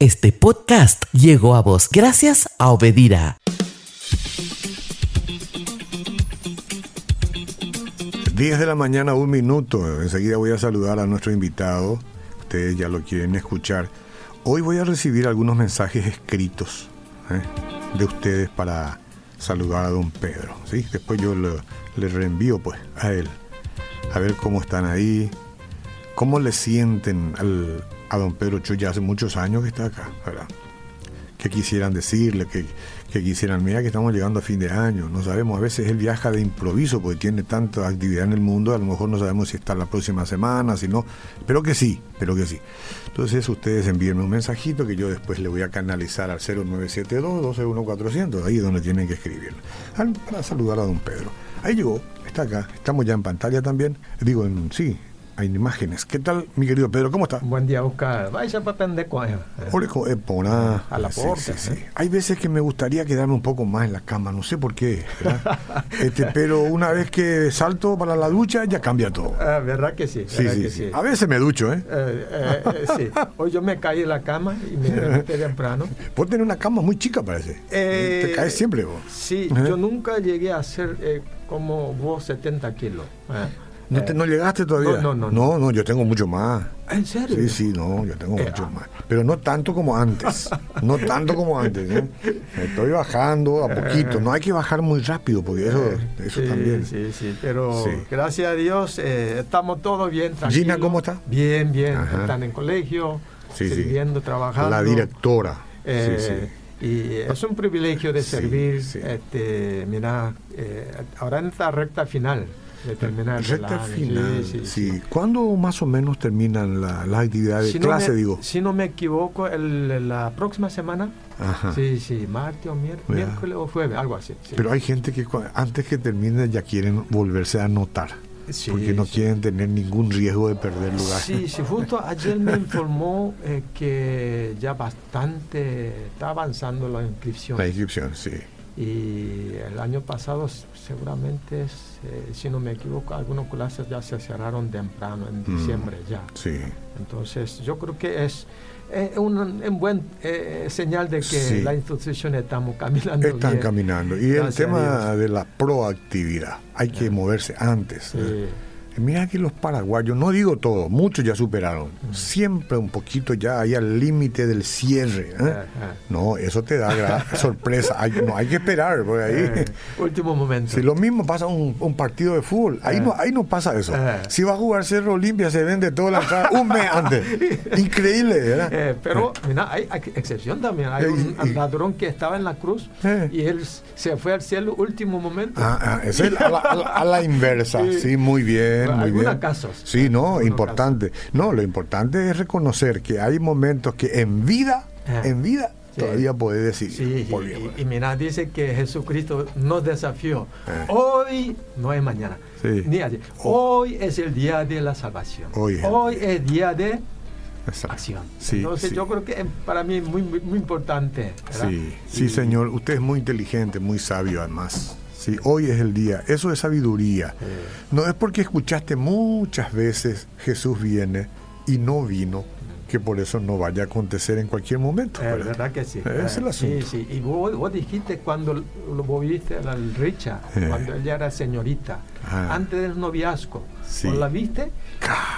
Este podcast llegó a vos gracias a Obedira. 10 de la mañana, un minuto. Enseguida voy a saludar a nuestro invitado. Ustedes ya lo quieren escuchar. Hoy voy a recibir algunos mensajes escritos ¿eh? de ustedes para saludar a don Pedro. ¿sí? Después yo le, le reenvío pues, a él. A ver cómo están ahí. ¿Cómo le sienten al, a don Pedro Chu? Ya hace muchos años que está acá, ¿verdad? ¿Qué quisieran decirle? ¿Qué, qué quisieran? Mira que estamos llegando a fin de año. No sabemos. A veces él viaja de improviso porque tiene tanta actividad en el mundo. A lo mejor no sabemos si está la próxima semana, si no. Pero que sí, pero que sí. Entonces ustedes envíenme un mensajito que yo después le voy a canalizar al 0972-121400, ahí es donde tienen que escribirlo. Para saludar a don Pedro. Ahí llegó, está acá. Estamos ya en pantalla también. Digo, en, sí, hay imágenes. ¿Qué tal, mi querido Pedro? ¿Cómo está? Buen día, Oscar. Vaya para pendejo. eh. Ole, co- eh, pona. A la Sí, porta, sí, sí. ¿eh? Hay veces que me gustaría quedarme un poco más en la cama, no sé por qué. Este, pero una vez que salto para la ducha, ya cambia todo. Ah, ¿Verdad que sí? Sí, ¿verdad sí, que sí. A veces me ducho, ¿eh? Eh, eh, eh, sí. Hoy yo me caí en la cama y me levanté temprano. Vos tenés una cama muy chica, parece. Te caes siempre vos. Sí, yo nunca llegué a ser como vos 70 kilos. Eh. ¿No, te- Eh, no llegaste todavía? no, no, no. No, yo tengo mucho más. ¿En serio? Sí, sí, no, yo tengo Eh, mucho ah. más. Pero no tanto como antes. No tanto como antes. ¿eh? Me estoy bajando a poquito. No hay que bajar muy rápido porque eso, eso sí, también. Sí, sí, pero Sí. gracias a Dios eh, estamos todos bien tranquilos. Gina, ¿cómo está? Bien, bien. Ajá. Están en colegio, Sí, sirviendo, trabajando. La directora. Eh, sí, sí. Y es un privilegio de servir. Este, mira, eh, ahora en esta recta final de terminar el Recta año, final. sí, Sí, sí. ¿Cuándo más o menos terminan la- las actividades Si de no clase, me- digo? Si no me equivoco, el- la próxima semana, Ajá. sí, sí, martes o Ya. miércoles o jueves, algo así. sí. Pero hay gente que antes que termine ya quieren volverse a anotar. Sí, porque no sí. quieren tener ningún riesgo de perder lugar. Sí, sí, justo ayer me informó eh, que ya bastante está avanzando la inscripción. La inscripción, sí. Y el año pasado seguramente, eh, si no me equivoco, algunas clases ya se cerraron temprano, en Mm. diciembre ya. Sí. Entonces yo creo que es eh, un, un buen eh, señal de que Sí. la institución estamos caminando Están bien. caminando. Y el Gracias tema de la proactividad. Hay que Ah. moverse antes. Sí. ¿Eh? Mira que los paraguayos, no digo todo, muchos ya superaron. Siempre un poquito ya ahí al límite del cierre. ¿eh? Ah, ah. No, eso te da sorpresa. Hay, no, hay que esperar por ahí. Eh, último momento. Si lo mismo pasa un, un partido de fútbol, ahí, Eh. no, ahí no pasa eso. Eh. Si va a jugar Cerro Olimpia, se vende toda la entrada un mes antes. Increíble, ¿verdad? Eh, pero mira, hay, hay excepción también. Hay Eh, un ladrón que estaba en la cruz Eh. y él se fue al cielo último momento. Ah, ah, es el- a, la, a la- a la inversa. Sí, muy bien, muy bien. casos. Sí, no, importante. No, lo importante es reconocer que hay momentos que en vida, Ah. en vida, Sí. todavía puede decir. Sí, y, y- mira, dice que Jesucristo nos desafió. Eh. Hoy no es mañana, Sí. ni ayer. Oh. Hoy es el día de la salvación. Hoy es el es día de Exacto. acción. Sí, Entonces sí. yo creo que es para mí muy, muy, muy importante. ¿verdad? Sí, sí, Y- señor. Usted es muy inteligente, muy sabio, además. Sí, hoy es el día. Eso es sabiduría. No es porque escuchaste muchas veces Jesús viene y no vino, que por eso no vaya a acontecer en cualquier momento. Eh, ¿verdad? ¿Verdad que sí? Es el asunto. Sí, sí. Y vos, vos dijiste cuando lo vos viste al Richard, Eh. cuando ella era señorita, Ah. antes del noviazgo. Sí. ¿Vos la viste?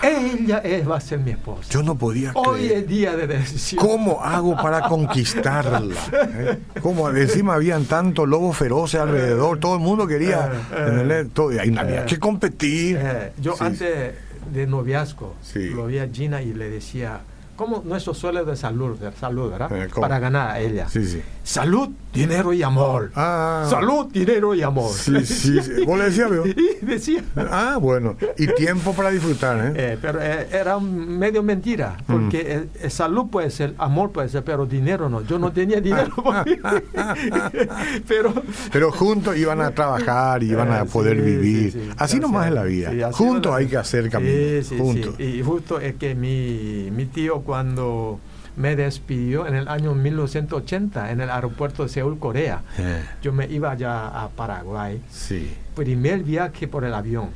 Ella es, va a ser mi esposa. Yo no podía Hoy creer. es día de decisión. ¿Cómo hago para conquistarla? ¿Eh? ¿Cómo? Encima habían tantos lobos feroces alrededor, todo el mundo quería. Eh, eh. tenerle todo, y había Eh. que competir. Eh, yo Sí, antes de noviazgo Sí. lo vi a Gina y le decía, ¿cómo nuestro suelo de salud, de salud ¿verdad? Eh, ¿cómo? Para ganar a ella. Sí, sí. Salud, dinero y amor. Ah. Salud, dinero y amor. Sí, sí. ¿Vos le decías, veo? Y decía. Ah, bueno. Y tiempo para disfrutar, ¿eh? Eh, pero eh, era medio mentira, porque eh, salud puede ser, amor puede ser, pero dinero no. Yo no tenía dinero. pero Pero juntos iban a trabajar y iban a Eh, poder sí, vivir. sí, sí. Así nomás es la vida. Juntos hay que hacer camino. Sí, sí, juntos. sí. Y justo es que mi, mi tío cuando me despidió en el año 1980 en el aeropuerto de Seúl, Corea, Eh, yo me iba allá a Paraguay. sí. Primer viaje por el avión.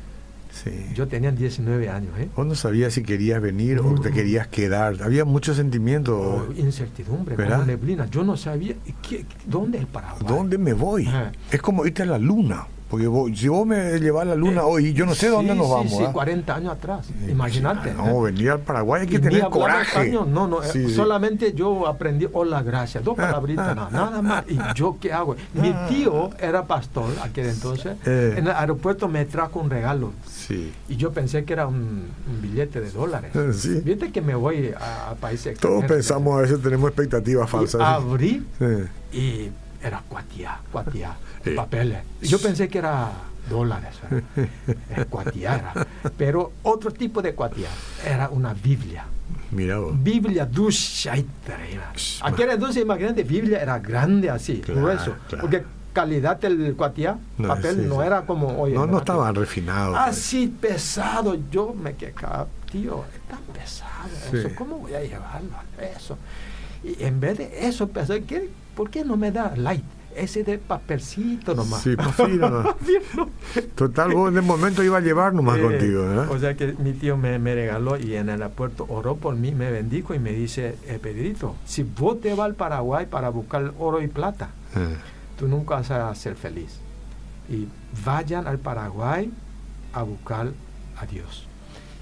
Sí. Yo tenía 19 años. ¿eh? Vos no sabías si querías venir o te querías quedar. Había mucho sentimiento. Oh, incertidumbre, ¿Verdad? como neblina. Yo no sabía ¿qué- dónde es el Paraguay. ¿Dónde me voy? Ajá. Es como irte a la luna. Porque vos- si vos me llevas a la luna hoy, yo no sé Sí, dónde nos sí, vamos. Sí, ¿ah? 40 años atrás. Sí, Imagínate. No, ¿eh? venir al Paraguay hay que Y tener coraje. español, no, no, eh, solamente yo aprendí hola, gracias, dos palabritas, no, nada más. ¿Y yo qué hago? Mi tío era pastor aquel entonces. Eh. En el aeropuerto me trajo un regalo Sí. y yo pensé que era un, un billete de dólares. Eh, sí. Viste que me voy a, a países Todos pensamos, a veces tenemos expectativas Y falsas. abrí Sí. y era cuatiá, Sí. papeles. Yo pensé que era dólares, cuatiá era. Pero otro tipo de cuatiá era una Biblia. Mira vos. Biblia dulce y trema. Aquel entonces, imagínate, Biblia era grande así, Claro, grueso. claro. Porque calidad del cuatiá, No, papel, sí, no era como hoy. No, no estaban refinados. Así pesado, yo me quedaba, tío, es tan pesado eso, ¿cómo voy a llevarlo? Eso. Y en vez de eso, pensé, ¿qué, ¿por qué no me da light? Ese de papelcito nomás. Sí, pues. Total, vos en el momento iba a llevar nomás Eh, contigo, ¿verdad? O sea que mi tío me, me regaló y en el aeropuerto oró por mí, me bendijo y me dice, eh, Pedrito, si vos te vas al Paraguay para buscar oro y plata, Eh, tú nunca vas a ser feliz. Y vayan al Paraguay a buscar a Dios.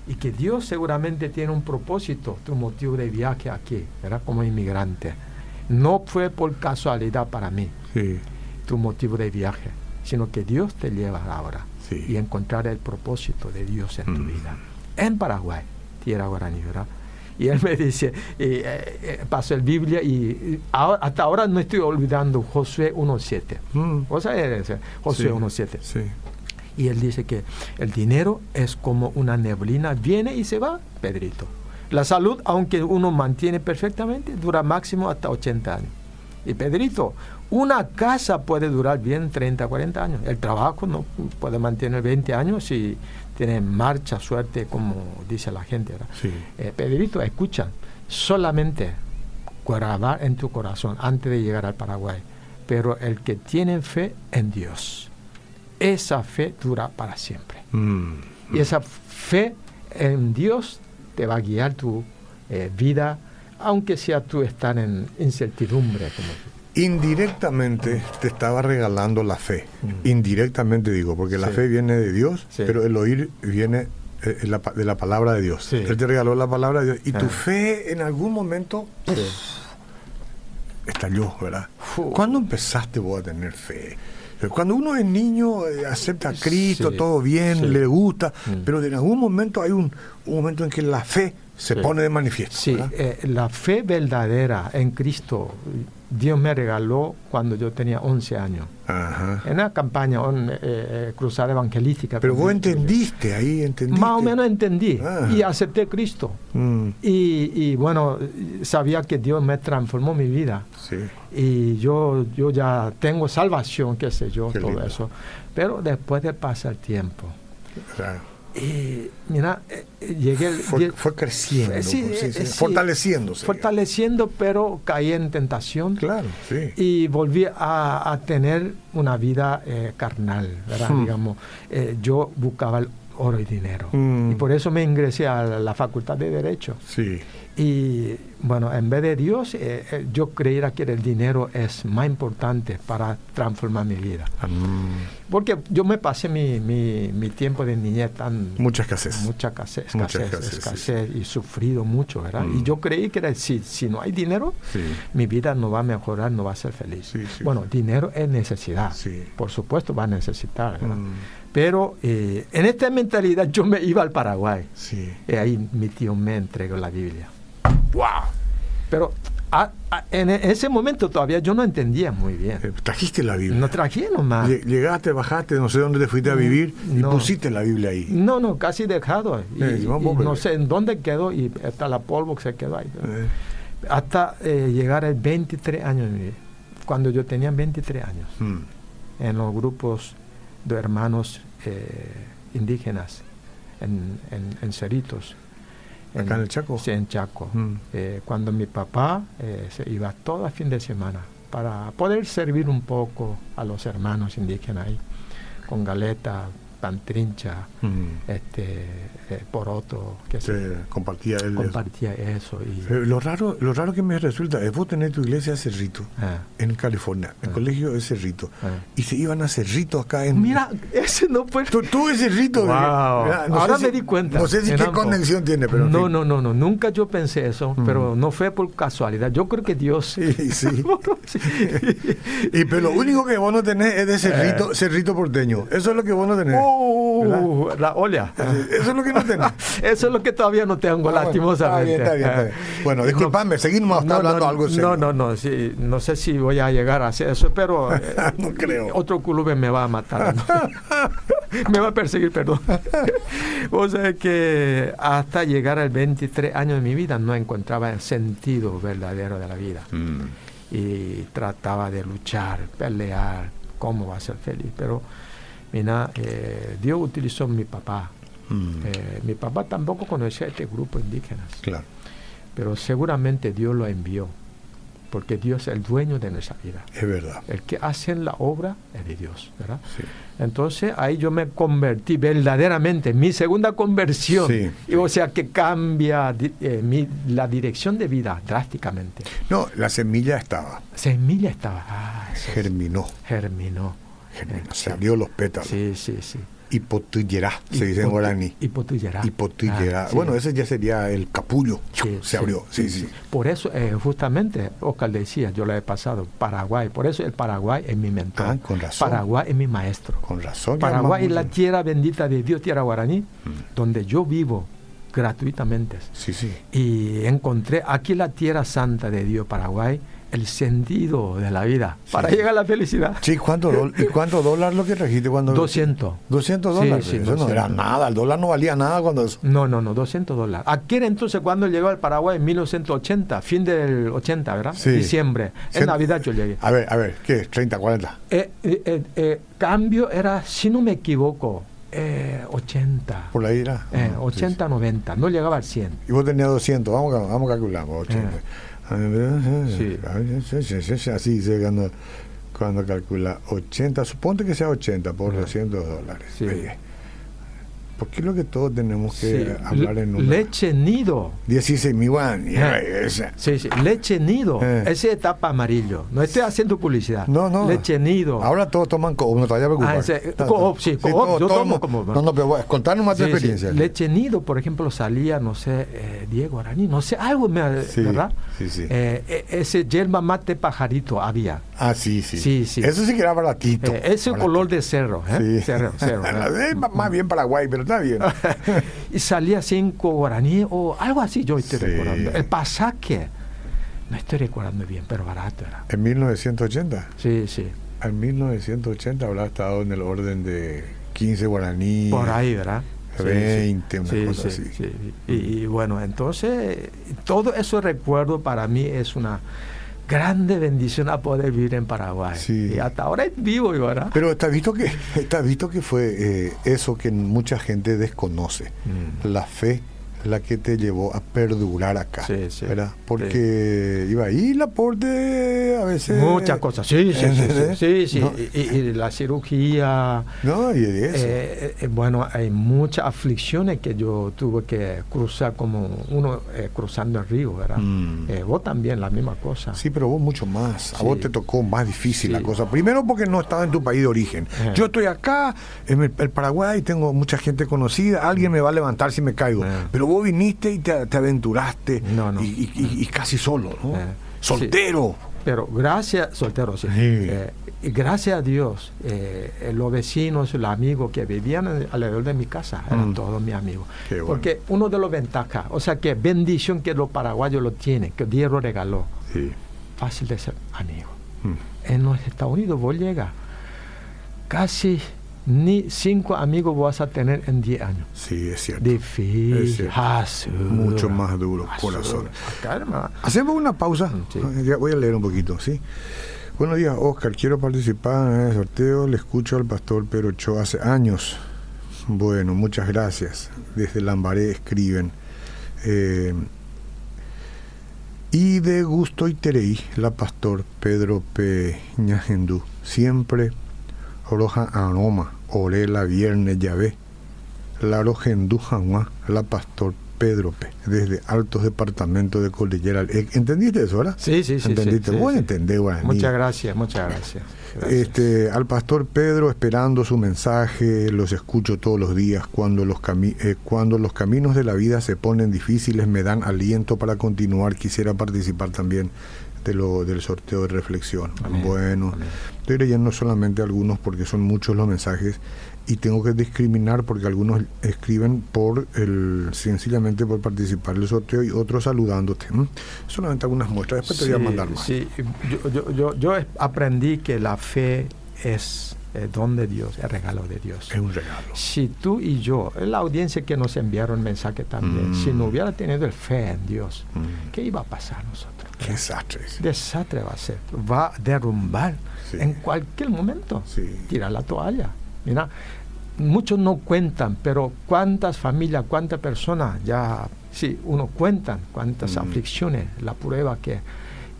Y que Dios seguramente tiene un propósito, tu motivo de viaje aquí, ¿verdad? Como inmigrante. No fue por casualidad para mí sí, tu motivo de viaje, sino que Dios te lleva ahora Sí. y encontrar el propósito de Dios en tu Mm. vida. En Paraguay, tierra guaraní, ¿verdad? Y él me dice, eh, eh, pasó el Biblia y, ahora- hasta ahora no estoy olvidando Josué 1.7. Mm, O sea, eh, Josué Sí. 1.7. sí. Y él dice que el dinero es como una neblina, viene y se va, Pedrito. La salud, aunque uno mantiene perfectamente, dura máximo hasta 80 años. Y Pedrito, una casa puede durar bien 30, 40 años. El trabajo no puede mantener 20 años si tiene marcha, suerte, como dice la gente. Eh, Pedrito, escucha, solamente grabar en tu corazón antes de llegar al Paraguay. Pero el que tiene fe en Dios, esa fe dura para siempre. Mm, Y esa fe en Dios te va a guiar tu eh, vida, aunque sea tú estar en incertidumbre. Como, Indirectamente te estaba regalando la fe. Indirectamente digo, porque la. Sí. fe viene de Dios, Sí. pero el oír viene eh, de la palabra de Dios. Sí. Él te regaló la palabra de Dios. Y tu Ah. fe en algún momento estalló, ¿verdad? ¿Cuándo empezaste vos a tener fe? Cuando uno es niño, eh, acepta a Cristo, Sí, todo bien, sí. le gusta, Mm. pero en algún momento hay un, un momento en que la fe se Sí. pone de manifiesto. Sí, eh, la fe verdadera en Cristo, Dios me regaló cuando yo tenía 11 años. Ajá. En una campaña, eh, eh, cruzada evangelística. Pero vos entendiste ahí, entendiste. Más o menos entendí Ah. y acepté Cristo. Mm, Y, y, bueno, sabía que Dios me transformó mi vida. sí. Y yo, yo ya tengo salvación, qué sé yo, Qué todo lindo. eso. Pero después de pasar el tiempo, Claro. Y mira, eh, eh, llegué... Fue, fue creciendo, Eh, sí, sí, eh, fortaleciéndose. fortaleciendo, pero caí en tentación. Claro, sí. Y volví a, a tener una vida eh, carnal, ¿verdad? Hmm. Digamos, eh, yo buscaba el oro y dinero. Mm. Y por eso me ingresé a la facultad de Derecho. Sí. Y bueno, en vez de Dios, eh, eh, yo creía que el dinero es más importante para transformar mi vida. Mm, Porque yo me pasé mi, mi, mi tiempo de niñez tan... Mucha escasez. Mucha escasez, escasez, escasez, escasez, y sufrido mucho, ¿verdad? Mm. Y yo creí que era, si, si no hay dinero, Sí. mi vida no va a mejorar, no va a ser feliz. Sí, bueno, dinero es necesidad. Sí. Por supuesto va a necesitar. ¿verdad? Mm, Pero eh, en esta mentalidad yo me iba al Paraguay. sí. Y ahí mi tío me entregó la Biblia. ¡Wow! Pero a- a- en e- ese momento todavía yo no entendía muy bien. Eh, Trajiste la Biblia. No traje nomás. Lle- Llegaste, bajaste, no sé dónde te fuiste a vivir y No. pusiste la Biblia ahí. No, no, casi dejado. Y, Eh, y no sé en dónde quedó y hasta la polvo que se quedó ahí. Eh, Hasta eh, llegar a 23 años, cuando yo tenía 23 años, mm, en los grupos de hermanos indígenas, en, en, en Cerritos. ¿Acá en el Chaco? Sí, en Chaco. Mm. Eh, cuando mi papá eh, se iba todo el fin de semana para poder servir un poco a los hermanos indígenas ahí, con galeta, pantrincha, Mm. este, eh, poroto, que Se se compartía compartía eso. Y, Pero lo raro, lo raro que me resulta es vos tenés tu iglesia Cerrito, Ah. en California, el Ah. colegio es Cerrito, Ah. y se iban a Cerrito acá en... Mira, ese no fue... Tú, tú ese Cerrito. Wow. no Ahora si- me di cuenta. No sé si qué conexión tiene, pero... no, no, no, no, nunca yo pensé eso, Mm. pero no fue por casualidad. Yo creo que Dios... Sí, sí. Sí. Y pero lo único que vos no tenés es de Cerrito, Cerrito porteño. Eso es lo que vos no tenés. Eh. Uh, la olla. Eso es lo que no tenés. Eso es lo que todavía no tengo, Ah, bueno, lastimosamente. Está bien, está bien, está bien. Bueno, disculpame, seguimos No, hablando no, algo serio. No, no, no, sí, no sé si voy a llegar a hacer eso, pero eh, No creo. otro club me va a matar. me va a perseguir, perdón. o sea que hasta llegar al 23 años de mi vida no encontraba el sentido verdadero de la vida Mm, y trataba de luchar, pelear, cómo va a ser feliz. Pero, mira, eh, Dios utilizó a mi papá. mm, Eh, mi papá tampoco conocía este grupo indígenas, claro. pero seguramente Dios lo envió, porque Dios es el dueño de nuestra vida. Es verdad. El que hace la obra es de Dios, ¿verdad? Sí. Entonces ahí yo me convertí verdaderamente, mi segunda conversión, Sí. y, o sea que cambia eh, mi- la dirección de vida drásticamente. No, la semilla estaba, Semilla estaba, ah, germinó, germinó. Se abrió los pétalos. Sí, sí, sí. Se dice en guaraní. Hipotuyerá. Hipotuyerá. Ah. Bueno, ese ya sería el capullo. Se abrió, sí, sí. Por eso, eh, justamente, Oscar decía, yo lo he pasado, Paraguay. Por eso el Paraguay es mi mentor. Ah, con razón. Paraguay es mi maestro. Con razón. Paraguay es la tierra bendita de Dios, tierra guaraní, Mm. donde yo vivo gratuitamente. Sí, sí. Y encontré aquí la tierra santa de Dios, Paraguay, el sentido de la vida para Sí. llegar a la felicidad. Sí, ¿cuánto, ¿y cuánto dólar lo que trajiste cuando... 200. 200 Sí, dólares. sí, eso no era 200. nada, el dólar no valía nada cuando eso. No, no, no, 200 dólares. Aquel entonces, cuando llegó al Paraguay en 1980, fin del 80, ¿verdad? Sí. Diciembre. En Navidad yo llegué. A ver, a ver, ¿qué? 30, 40. Eh, eh, eh, eh, cambio era, si no me equivoco, eh, 80. Por ahí era. Eh, Ah, 80, 90. No llegaba al 100. sí, sí. Y vos tenías 200, vamos, vamos a calcular. 80. Sí. Así dice cuando, cuando calcula 80, suponte que sea 80 por Ajá. 200 dólares. Sí. Oye, ¿Por qué es lo que todos tenemos que Sí. hablar en números? Leche nido. 16 mil. Sí, sí, leche nido. Eh. Ese etapa amarillo. No estoy haciendo publicidad. No, no. Leche nido. Ahora todos toman co no te vayas a preocupar. Ah, ese- co-op, sí, co-op, todo- yo tomo como- No, no, pero contanos más tu experiencia. Leche nido, por ejemplo, salía, no sé, eh, Diego Araní, no sé, algo, me, Sí, ¿verdad? Sí, sí. Eh, eh, ese yerba mate pajarito había. Ah, sí, sí. Sí, sí. Eso sí que era baratito. Eh, ese Baratito. color de cerro, ¿eh? Sí. Cerro, cerro, ¿eh? Eh, más bien Paraguay, pero está bien. y salía cinco guaraní o algo así, yo estoy recordando. El pasaje, no estoy recordando bien, pero barato era. en 1980. Sí, sí, En 1980 habrá estado en el orden de 15 guaraní. por ahí, ¿verdad? Sí, 20, sí. una cosa sí, así. sí. Y, y bueno, entonces, todo eso recuerdo para mí es una grande bendición a poder vivir en Paraguay. Sí. Y hasta ahora vivo, ¿verdad? Pero está visto que está visto que fue eh, eso que mucha gente desconoce. Mm. La fe la que te llevó a perdurar acá. Sí, sí. ¿verdad? Porque iba ahí el aporte a veces. Muchas cosas, sí, sí, sí, sí, sí, sí. No, Y, y la cirugía, no, y eso. eh, eh, bueno, hay muchas aflicciones que yo tuve que cruzar como uno eh, cruzando el río, ¿verdad? Mm. Eh, vos también, la misma cosa. Sí, pero vos mucho más. A Sí. vos te tocó más difícil Sí. la cosa. Primero porque no estaba en tu país de origen. Ajá. Yo estoy acá, en el, el Paraguay, tengo mucha gente conocida. Alguien me va a levantar si me caigo. Ajá. Pero vos viniste y te, te aventuraste. No, no. Y, y- y- y casi solo, ¿no? Ajá. Soltero. Pero gracias, soltero, sí. Sí. Eh, gracias a Dios, eh, eh, los vecinos, los amigos que vivían alrededor de mi casa, eran Mm. todos mis amigos. Bueno. Porque uno de los ventajas, o sea, que bendición que los paraguayos lo tienen, que Dios lo regaló, Sí. fácil de ser amigo. Mm. En los Estados Unidos vos llegas, casi ni cinco amigos vas a tener en 10 años. Sí, es cierto. Difícil. Mucho más duro, corazón. Hermano. Hacemos una pausa. Sí. Ya voy a leer un poquito, ¿sí? Buenos días, Oscar. Quiero participar en el sorteo. Le escucho al pastor Pedro Cho hace años. Bueno, muchas gracias. Desde Lambaré escriben. Eh, y de gusto y tereí, la pastor Pedro Peña Gendú. Siempre roja aroma Orela Viernes Yahvé, Laro Gendújanua, la Pastor Pedro P, desde Altos Departamentos de Cordillera. Eh, ¿Entendiste eso, verdad? Sí, sí, sí. ¿Entendiste? sí, Vos sí. entendés, guaraní. Muchas gracias, muchas gracias. Gracias. Este, al pastor Pedro, esperando su mensaje, los escucho todos los días. Cuando los, cami- eh, cuando los caminos de la vida se ponen difíciles, me dan aliento para continuar. Quisiera participar también de lo, del sorteo de reflexión. Amén, Bueno, amén. estoy leyendo solamente algunos porque son muchos los mensajes y tengo que discriminar porque algunos escriben por el sencillamente por participar del sorteo y otros saludándote. Solamente algunas muestras. Después te voy a mandar más. Sí, yo, yo, yo, yo aprendí que la fe es el don de Dios, el regalo de Dios. Es un regalo. Si tú y yo, la audiencia que nos enviaron mensaje también, Mm. si no hubiera tenido el fe en Dios, Mm. ¿qué iba a pasar a nosotros? Qué desastre. Desastre va a ser, va a derrumbar Sí. en cualquier momento. Sí. Tira la toalla. Mira, muchos no cuentan, pero cuántas familias, cuántas personas ya, sí, uno cuentan cuántas Mm. aflicciones, la prueba que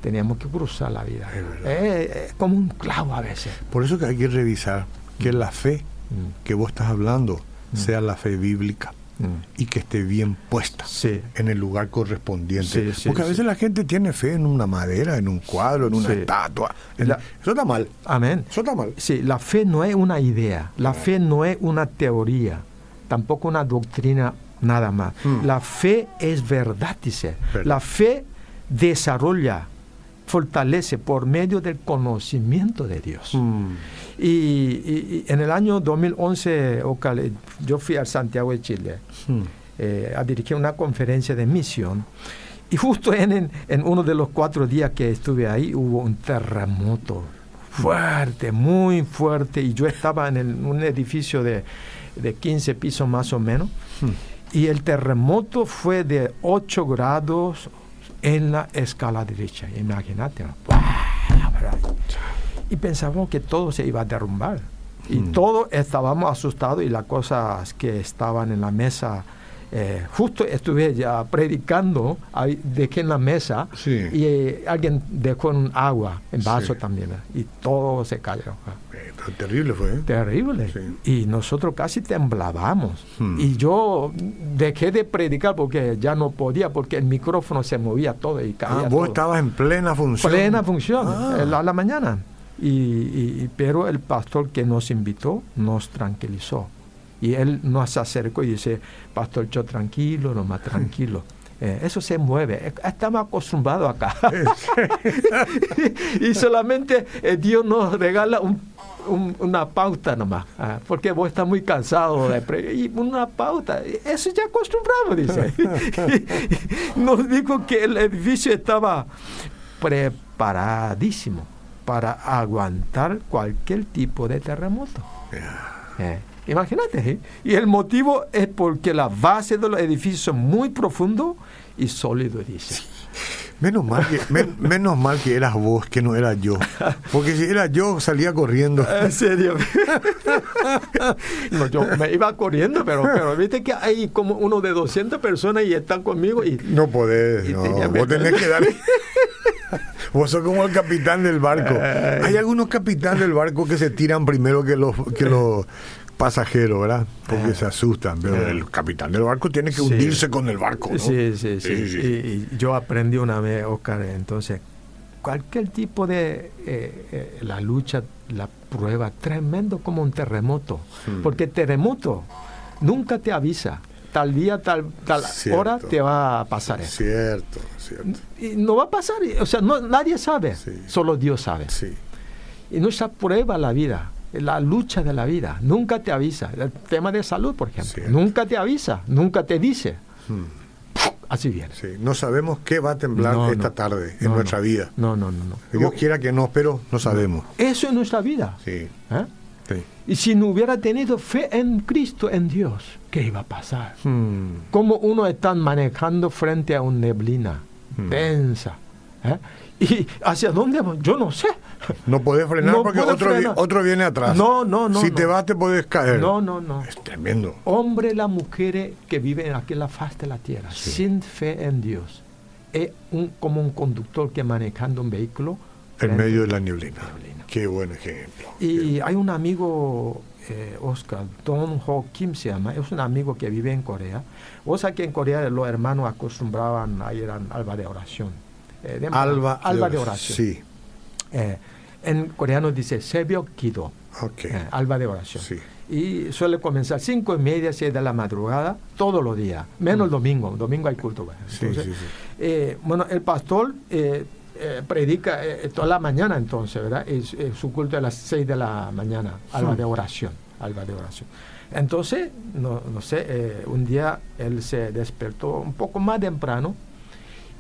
teníamos que cruzar la vida. Es verdad. Eh, Es como un clavo a veces. Por eso que hay que revisar que la fe Mm, que vos estás hablando Mm. sea la fe bíblica mm. y que esté bien puesta Sí. en el lugar correspondiente. Sí, sí, Porque a veces la gente tiene fe en una madera, en un cuadro, en una estatua. en- La- Eso está mal. Amén. Eso está mal. Sí, la fe no es una idea, la fe no es una teoría, tampoco una doctrina nada más. La fe es verdad, dice. Verdad. La fe desarrolla, fortalece por medio del conocimiento de Dios. Mm. Y, y- y en el año 2011, Ocal, yo fui a Santiago de Chile Mm. eh, a dirigir una conferencia de misión. Y justo en, en- en uno de los cuatro días que estuve ahí hubo un terremoto fuerte, muy fuerte. Y yo estaba en el- un edificio de, de 15 pisos más o menos. Mm. Y el terremoto fue de 8 grados en la escala derecha. Imagínate. Y pensábamos que todo se iba a derrumbar. Y Mm. todos estábamos asustados y las cosas que estaban en la mesa, eh, justo estuve ya predicando, dejé en la mesa Sí. y eh, alguien dejó un agua en vaso Sí. también y todo se cayó. Eh, terrible fue. Terrible. Sí. Y nosotros casi temblábamos. Hmm. Y yo dejé de predicar porque ya no podía, porque el micrófono se movía todo y caía. Ah, vos todo. estabas en plena función. Plena función, Ah. a la mañana. Y- pero el pastor que nos invitó nos tranquilizó. Y él nos acercó y dice, Pastor, yo tranquilo, lo más tranquilo. Eh, eso se mueve. Eh, Estamos acostumbrados acá. y solamente eh, Dios nos regala un- un- una pauta nomás. ah, porque vos estás muy cansado de pre- Y una pauta. Eso ya acostumbramos, dice. nos dijo que el edificio estaba preparadísimo para aguantar cualquier tipo de terremoto. Eh, imagínate, ¿eh? y el motivo es porque la base de los edificios son muy profundo y sólido, dice. Menos mal, que, men- menos mal que eras vos, que no era yo. Porque si era yo, salía corriendo. En serio. no, yo me iba corriendo, pero, pero viste que hay como uno de 200 personas y están conmigo y No podés, Y no, vos tenés que dar. Vos sos como el capitán del barco. Ay. Hay algunos capitanes del barco que se tiran primero que los, que los pasajeros, ¿verdad? Porque se asustan. Pero el capitán del barco tiene que Sí. hundirse con el barco. ¿no? Sí, sí, sí. Sí, sí. Y, y yo aprendí una vez, Oscar, entonces, cualquier tipo de eh, eh, la lucha, la prueba, tremendo como un terremoto. Porque terremoto nunca te avisa. Tal día, tal, tal Cierto. hora te va a pasar eso. Cierto, cierto. Y no va a pasar. O sea, no, nadie sabe. Sí. Solo Dios sabe. Sí. Y nuestra prueba la vida, la lucha de la vida, nunca te avisa. El tema de salud, por ejemplo, Cierto. nunca te avisa, nunca te dice. Hmm. Así viene. Sí. No sabemos qué va a temblar No, esta no. tarde en No, nuestra vida. No, no, no. no. Dios quiera que no, pero no sabemos. Eso es nuestra vida. Sí. ¿eh? sí. Y si no hubiera tenido fe en Cristo, en Dios, ¿qué iba a pasar? Hmm. Como uno está manejando frente a una neblina Hmm. densa. ¿eh? ¿Y hacia dónde? Yo no sé. No podés frenar No porque otro, vi- frenar. otro viene atrás. No, no, no, Si no. te vas, te puedes caer. No, no, no. Es tremendo. Hombre, la mujer que viven aquí en la faz de la tierra, Sí. sin fe en Dios, es un, como un conductor que manejando un vehículo En medio de la neblina. neblina. Qué buen ejemplo. Y hay un amigo, eh, Oscar, Don Ho Kim se llama, es un amigo que vive en Corea. O sea que en Corea los hermanos acostumbraban a ir al alba de oración. Eh, alba, alba de oración. Sí. Eh, en coreano dice Sebio Kido. Okay. alba de oración. Sí. Y suele comenzar cinco y media, seis de la madrugada, todos los días, menos el Mm. domingo. Domingo hay culto. Entonces, bueno, el pastor eh, predica eh, toda la mañana entonces, ¿verdad? Es, es, su culto a las 6 de la mañana, alba de oración, alba de oración. Entonces, no, no sé, eh, un día él se despertó un poco más temprano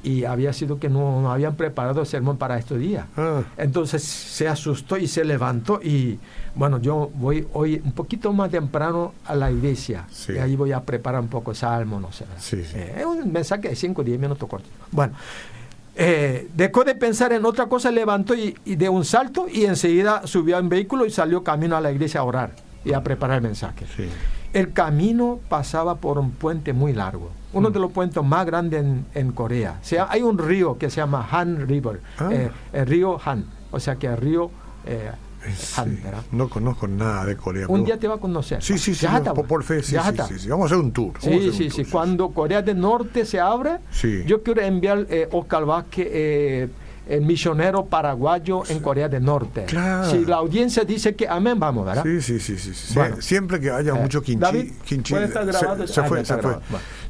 y había sido que no, no habían preparado el sermón para este día. Ah. Entonces se asustó y se levantó y bueno, yo voy hoy un poquito más temprano a la iglesia Sí. y ahí voy a preparar un poco salmo, no sé. Sí, sí. Eh, es un mensaje de 5 o 10 minutos corto. Bueno, eh, dejó de pensar en otra cosa, levantó y, y de un salto y enseguida subió un vehículo y salió camino a la iglesia a orar y a preparar el mensaje. El camino pasaba por un puente muy largo, uno Mm. de los puentes más grandes en, en Corea. O sea, hay un río que se llama Han River, Ah. eh, el río Han, o sea que el río eh, Han, Sí. ¿verdad? No conozco nada de Corea. Un día te va a conocer. Sí, sí, sí. Ya está, por, por fe, sí, ya sí. Vamos a hacer un tour. Sí, un sí, tour, sí. Cuando Corea del Norte se abre, yo quiero enviar eh, Oscar Vázquez, eh, el misionero paraguayo en Corea del Norte. Claro. Si la audiencia dice que amén, vamos, ¿verdad? Sí, sí, sí, sí. Bueno. siempre que haya Eh, mucho quinchi, David, quinchi ¿puede estar grabado? se, se Ah, fue, se fue. grabado.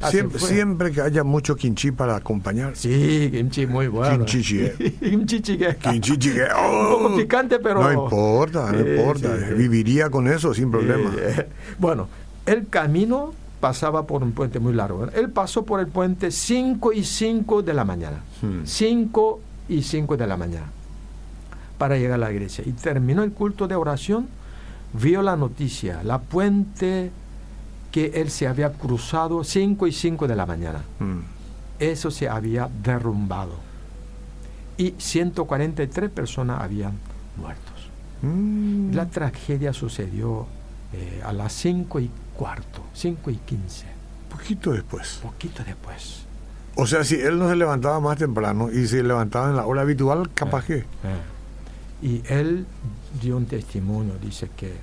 Ah, siempre, fue. siempre que haya mucho quinchi para acompañar. Sí, kimchi muy bueno. Kimchi chigue. kimchi chigue. Quinchi chique. Un poco ¡oh! picante, pero... No importa, no Sí, importa. sí. Viviría con eso sin problema. Bueno, el camino pasaba por un puente muy largo. Él pasó por el puente 5 y 5 de la mañana. Hmm. 5 y 5 de la mañana para llegar a la iglesia. Y terminó el culto de oración, vio la noticia, la puente que él se había cruzado 5 y 5 de la mañana. Mm. Eso se había derrumbado. Y 143 personas habían muertos. Mm. La tragedia sucedió eh, a las 5 y cuarto, 5 y 15, Poquito después. poquito después. O sea, si él no se levantaba más temprano y se levantaba en la hora habitual, capaz que. Y él dio un testimonio, dice que eh,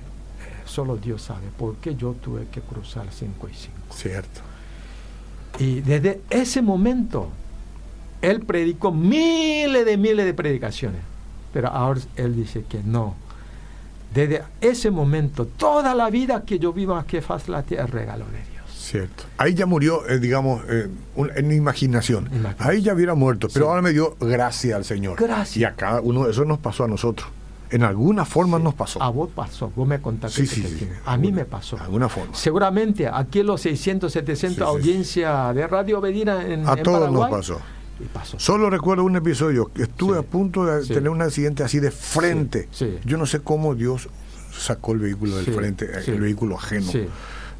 solo Dios sabe por qué yo tuve que cruzar 5 y 5. Cierto. Y desde ese momento, él predicó miles de miles de predicaciones. Pero ahora él dice que no. Desde ese momento, toda la vida que yo vivo aquí faz la tierra regalo de Dios. Cierto. Ahí ya murió, eh, digamos, eh, un- en imaginación. Imaginación. Ahí ya hubiera muerto, pero Sí. ahora me dio gracia al Señor. Gracias. Y a cada uno de eso nos pasó a nosotros. En alguna forma nos pasó. A vos pasó, vos me contaste. Sí. A mí Alguna- me pasó. De alguna forma. Seguramente aquí los 600, 700 Sí, sí, sí. audiencia de Radio Bedina en, A en todos nos pasó. Y pasó. Solo recuerdo un episodio estuve a punto de tener un accidente así de frente. Yo no sé cómo Dios sacó el vehículo del frente, eh, el vehículo ajeno.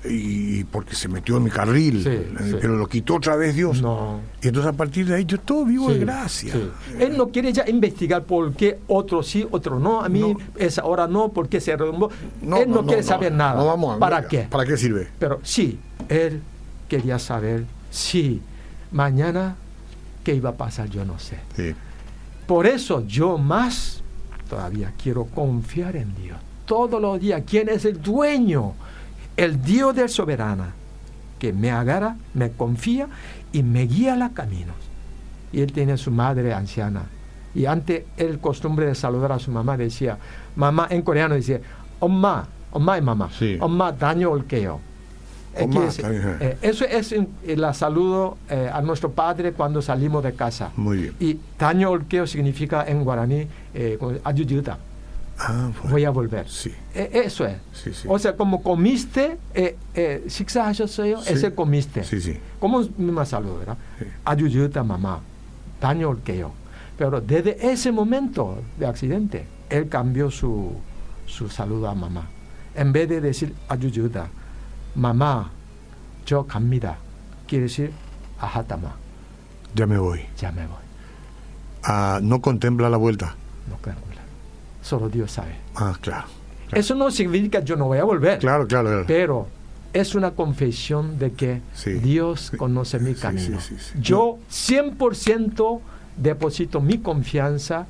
Y porque se metió en mi carril, Sí, eh, sí. pero lo quitó otra vez Dios. No. Y entonces a partir de ahí yo todo vivo de Sí, gracia. sí. Él no quiere ya investigar por qué otro sí, otro no. A mí No. esa hora no, por qué se redumbó. él no, quiere saber nada. No vamos a- ¿Para qué? ¿Para qué sirve? Pero sí, él quería saber si mañana qué iba a pasar, yo no sé. Por eso yo más todavía quiero confiar en Dios. Todos los días, ¿quién es el dueño? el Dios del soberano, que me agarra, me confía y me guía los caminos. Y él tiene a su madre anciana. Y antes el costumbre de saludar a su mamá decía, mamá en coreano decía, omma, omma y mamá, sí. omma daño olkeo. Es, eh, eso es el eh, saludo eh, a nuestro padre cuando salimos de casa. Muy bien. Y daño olkeo significa en guaraní eh, ayudita. Ah, voy a volver. Sí. E, eso es. O sea, como comiste, eh, eh, ese comiste. Sí, sí. Como misma salud, ¿verdad? Ayuyuta mamá, daño que yo. Pero desde ese momento de accidente, él cambió su, su salud a mamá. En vez de decir ayuyuta, mamá, yo camida, quiere decir ajatama. Ya me voy. Ya me voy. Ah, no contempla la vuelta. No, claro. Solo Dios sabe. Ah, claro. Claro. Eso no significa yo no voy a volver. Claro, claro. claro. Pero es una confesión de que Sí. Dios Sí. conoce mi camino. sí. Yo 100% deposito mi confianza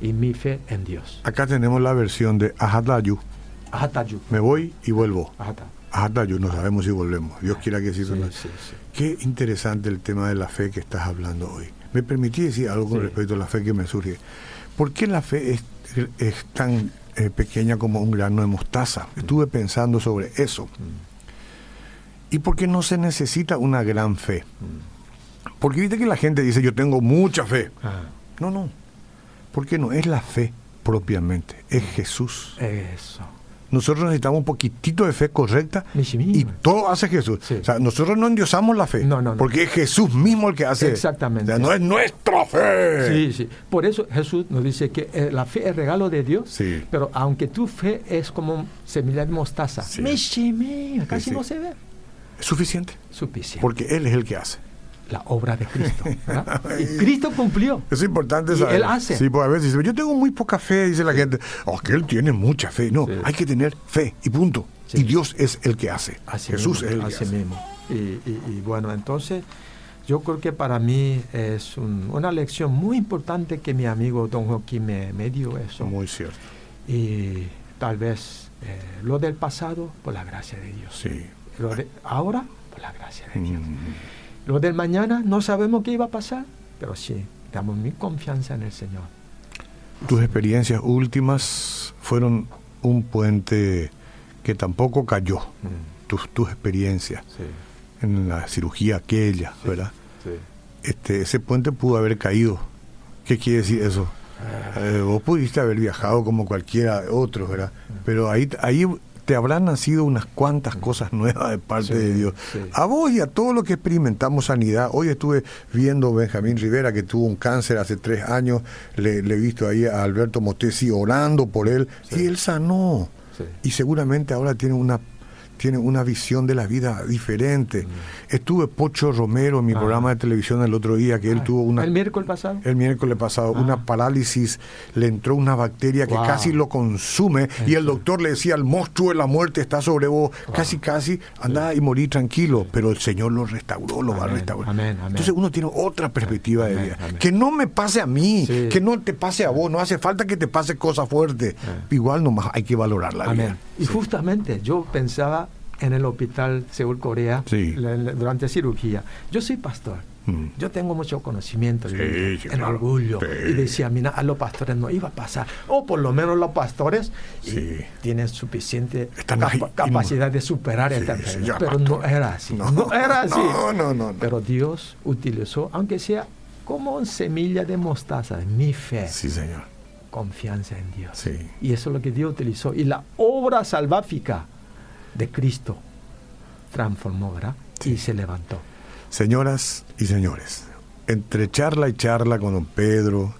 y mi fe en Dios. Acá tenemos la versión de Ahadayu. Ahatayu. Me voy y vuelvo. Ahata. Ahadayu, no sabemos si volvemos. Dios quiera que sí. Sí, pero- sí, sí. Qué interesante el tema de la fe que estás hablando hoy. Me permití decir algo con respecto a la fe que me surge. ¿Por qué la fe es, es tan eh, pequeña como un grano de mostaza? Estuve pensando sobre eso. ¿Y por qué no se necesita una gran fe? Porque viste que la gente dice, yo tengo mucha fe. Ah, No, no. Porque no es la fe propiamente, es Jesús. eso. Nosotros necesitamos un poquitito de fe correcta y todo hace Jesús. Sí. O sea, nosotros no endiosamos la fe, No, no, no. porque es Jesús mismo el que hace. Exactamente. O sea, no es nuestra fe. Sí, sí. Por eso Jesús nos dice que eh, la fe es regalo de Dios. Sí. Pero aunque tu fe es como semilla de mostaza, Sí. Casi no se ve. Es suficiente, Suficiente. porque Él es el que hace. La obra de Cristo. ¿verdad? y Cristo cumplió. Es importante Y saber. Él hace. Sí, porque a veces dice, yo tengo muy poca fe, dice la gente. Oh, que Él tiene mucha fe. No, Sí. hay que tener fe y punto. Sí. Y Dios es el que hace. Así Jesús mismo, es el que así hace. mismo. Y, y- y bueno, entonces yo creo que para mí es un- una lección muy importante que mi amigo don Joaquín me, me dio eso. Muy cierto. Y tal vez eh, lo del pasado, por la gracia de Dios. Sí. Lo de ahora, por la gracia de Dios. Mm. Lo del mañana, no sabemos qué iba a pasar, pero sí, damos mi confianza en el Señor. Tus experiencias últimas fueron un puente que tampoco cayó. Tus, tus experiencias Sí, en la cirugía aquella, ¿verdad? sí. Este, ese puente pudo haber caído. ¿Qué quiere decir eso? Ah. Eh, vos pudiste haber viajado como cualquiera otro, ¿verdad? Pero ahí, ahí te habrán nacido unas cuantas cosas nuevas de parte Sí, de Dios. sí. A vos y a todos los que experimentamos sanidad. Hoy estuve viendo Benjamín Rivera que tuvo un cáncer hace tres años. Le, he visto ahí a Alberto Motesi orando por él Sí. y él sanó. Y seguramente ahora tiene una tiene una visión de la vida diferente. Estuve Pocho Romero en mi Mm. Ah. programa de televisión el otro día que él Ah, tuvo una ¿El miércoles pasado? el miércoles pasado, Ah. una parálisis, le entró una bacteria que casi lo consume y el doctor le decía, el monstruo de la muerte está sobre vos, casi, casi, anda y morí tranquilo, pero el Señor lo restauró, lo va a restaurar. amén, amén. Entonces uno tiene otra perspectiva de vida. Que no me pase a mí, Sí. que no te pase a vos, no hace falta que te pase cosas fuertes. Igual nomás hay que valorar la vida. Y justamente yo pensaba en el hospital Seúl, Corea, Sí. durante cirugía. Yo soy pastor. Mm. Yo tengo mucho conocimiento, Sí, claro. orgullo. Y decía, mira, a los pastores no iba a pasar. O por lo menos los pastores tienen suficiente capa- capacidad de superar esta enfermedad. Pero no era así. No. No, era así. No, no. Pero Dios utilizó, aunque sea como semilla de mostaza, mi fe Sí, Señor. Confianza en Dios. Sí. Y eso es lo que Dios utilizó. Y la obra salváfica de Cristo transformó, ¿verdad? Sí. Y se levantó. Señoras y señores, entre charla y charla con don Pedro,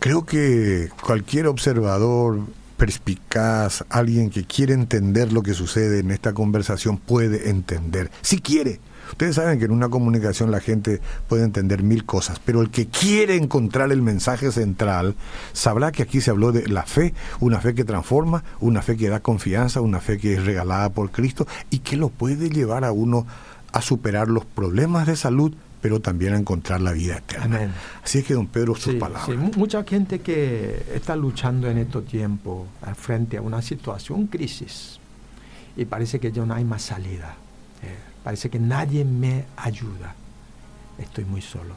creo que cualquier observador perspicaz, alguien que quiere entender lo que sucede en esta conversación, puede entender, si quiere. Ustedes saben que en una comunicación la gente puede entender mil cosas, pero el que quiere encontrar el mensaje central sabrá que aquí se habló de la fe, una fe que transforma, una fe que da confianza, una fe que es regalada por Cristo y que lo puede llevar a uno a superar los problemas de salud, pero también a encontrar la vida eterna. Amén. Así es que, don Pedro, sus Sí, palabras. sí, mucha gente que está luchando en estos tiempos frente a una situación, crisis, y parece que ya no hay más salida. Eh, parece que nadie me ayuda. Estoy muy solo.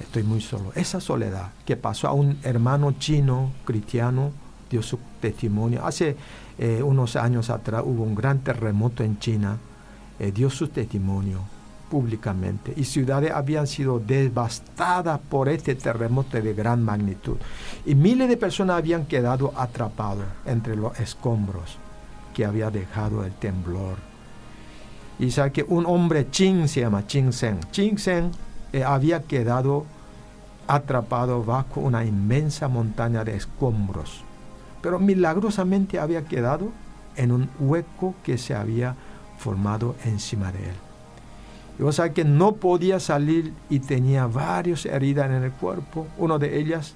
Estoy muy solo. Esa soledad que pasó a un hermano chino cristiano dio su testimonio. Hace eh, unos años atrás hubo un gran terremoto en China. eh, dio su testimonio públicamente y ciudades habían sido devastadas por este terremoto de gran magnitud y miles de personas habían quedado atrapados entre los escombros que había dejado el temblor. Y sabe que un hombre Chin se llama Chin Sen. Chin Sen eh, había quedado atrapado bajo una inmensa montaña de escombros, pero milagrosamente había quedado en un hueco que se había formado encima de él. O sea que no podía salir y tenía varias heridas en el cuerpo, una de ellas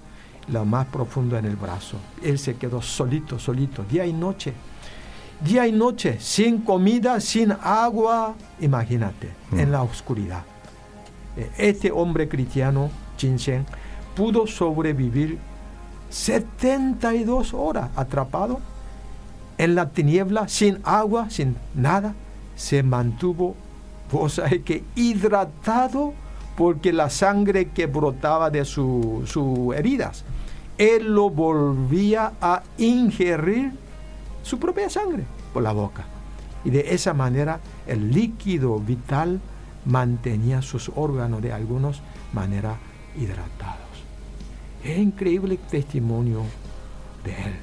la más profunda en el brazo. Él se quedó solito, solito, día y noche. Día y noche, sin comida, sin agua, imagínate, Mm. en la oscuridad. Eh, Este hombre cristiano, Shen, pudo sobrevivir 72 horas atrapado en la tiniebla, sin agua, sin nada, se mantuvo, vos sabés que hidratado porque la sangre que brotaba de sus su heridas, él lo volvía a ingerir su propia sangre por la boca. Y de esa manera el líquido vital mantenía sus órganos de algunas manera hidratados. Es increíble el testimonio de él.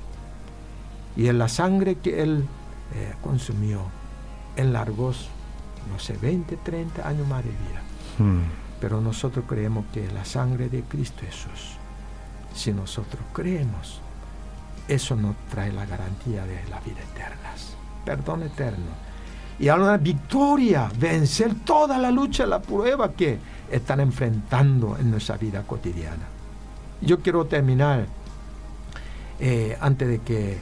Y en la sangre que él eh, consumió, en largos, no sé, 20, 30 años más de vida. Hmm. Pero nosotros creemos que la sangre de Cristo Jesús, si nosotros creemos, eso nos trae la garantía de la vida eterna, perdón eterno. Y a una victoria, vencer toda la lucha, la prueba que están enfrentando en nuestra vida cotidiana. Yo quiero terminar eh, antes de que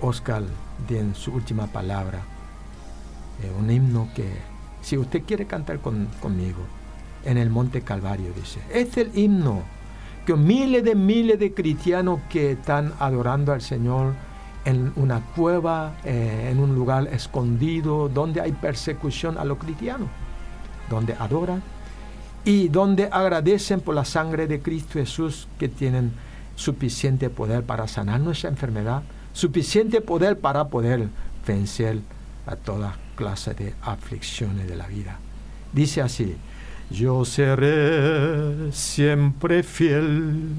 Oscar dé su última palabra, eh, un himno que, si usted quiere cantar conmigo, en el Monte Calvario, dice, es el himno que miles de miles de cristianos que están adorando al Señor en una cueva, eh, en un lugar escondido, donde hay persecución a los cristianos, donde adoran y donde agradecen por la sangre de Cristo Jesús que tienen suficiente poder para sanar nuestra enfermedad, suficiente poder para poder vencer a toda clase de aflicciones de la vida. Dice así, yo seré siempre fiel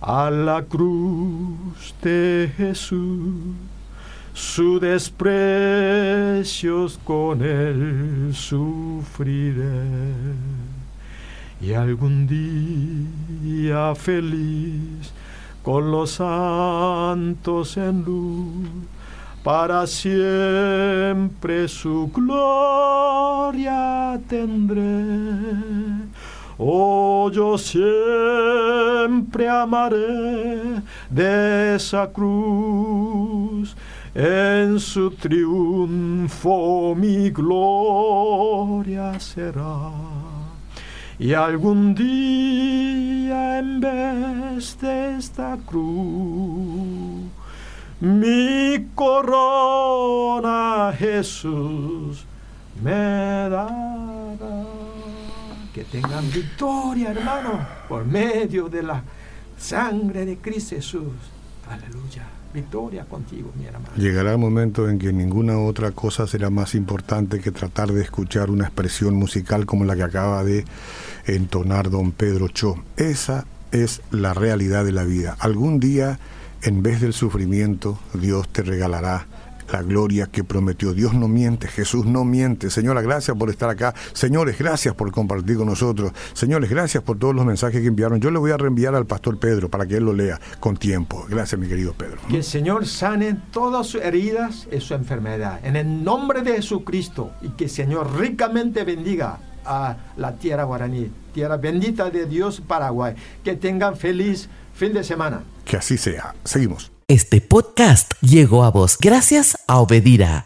a la cruz de Jesús, su desprecios con él sufriré y algún día feliz con los santos en luz, para siempre su gloria tendré. Oh, yo siempre amaré de esa cruz, en su triunfo mi gloria será. Y algún día en vez de esta cruz, mi corona Jesús me dará. Que tengan victoria, hermano, por medio de la sangre de Cristo Jesús. Aleluya. Victoria contigo, mi hermano. Llegará el momento en que ninguna otra cosa será más importante que tratar de escuchar una expresión musical como la que acaba de entonar don Pedro Cho. Esa es la realidad de la vida. Algún día, en vez del sufrimiento, Dios te regalará la gloria que prometió. Dios no miente, Jesús no miente. Señora, gracias por estar acá. Señores, gracias por compartir con nosotros. Señores, gracias por todos los mensajes que enviaron. Yo le voy a reenviar al pastor Pedro para que él lo lea con tiempo. Gracias, mi querido Pedro. Que el Señor sane todas sus heridas y su enfermedad. En el nombre de Jesucristo. Y que el Señor ricamente bendiga a la tierra guaraní, tierra bendita de Dios Paraguay. Que tengan feliz fin de semana. Que así sea. Seguimos. Este podcast llegó a vos gracias a Obedira.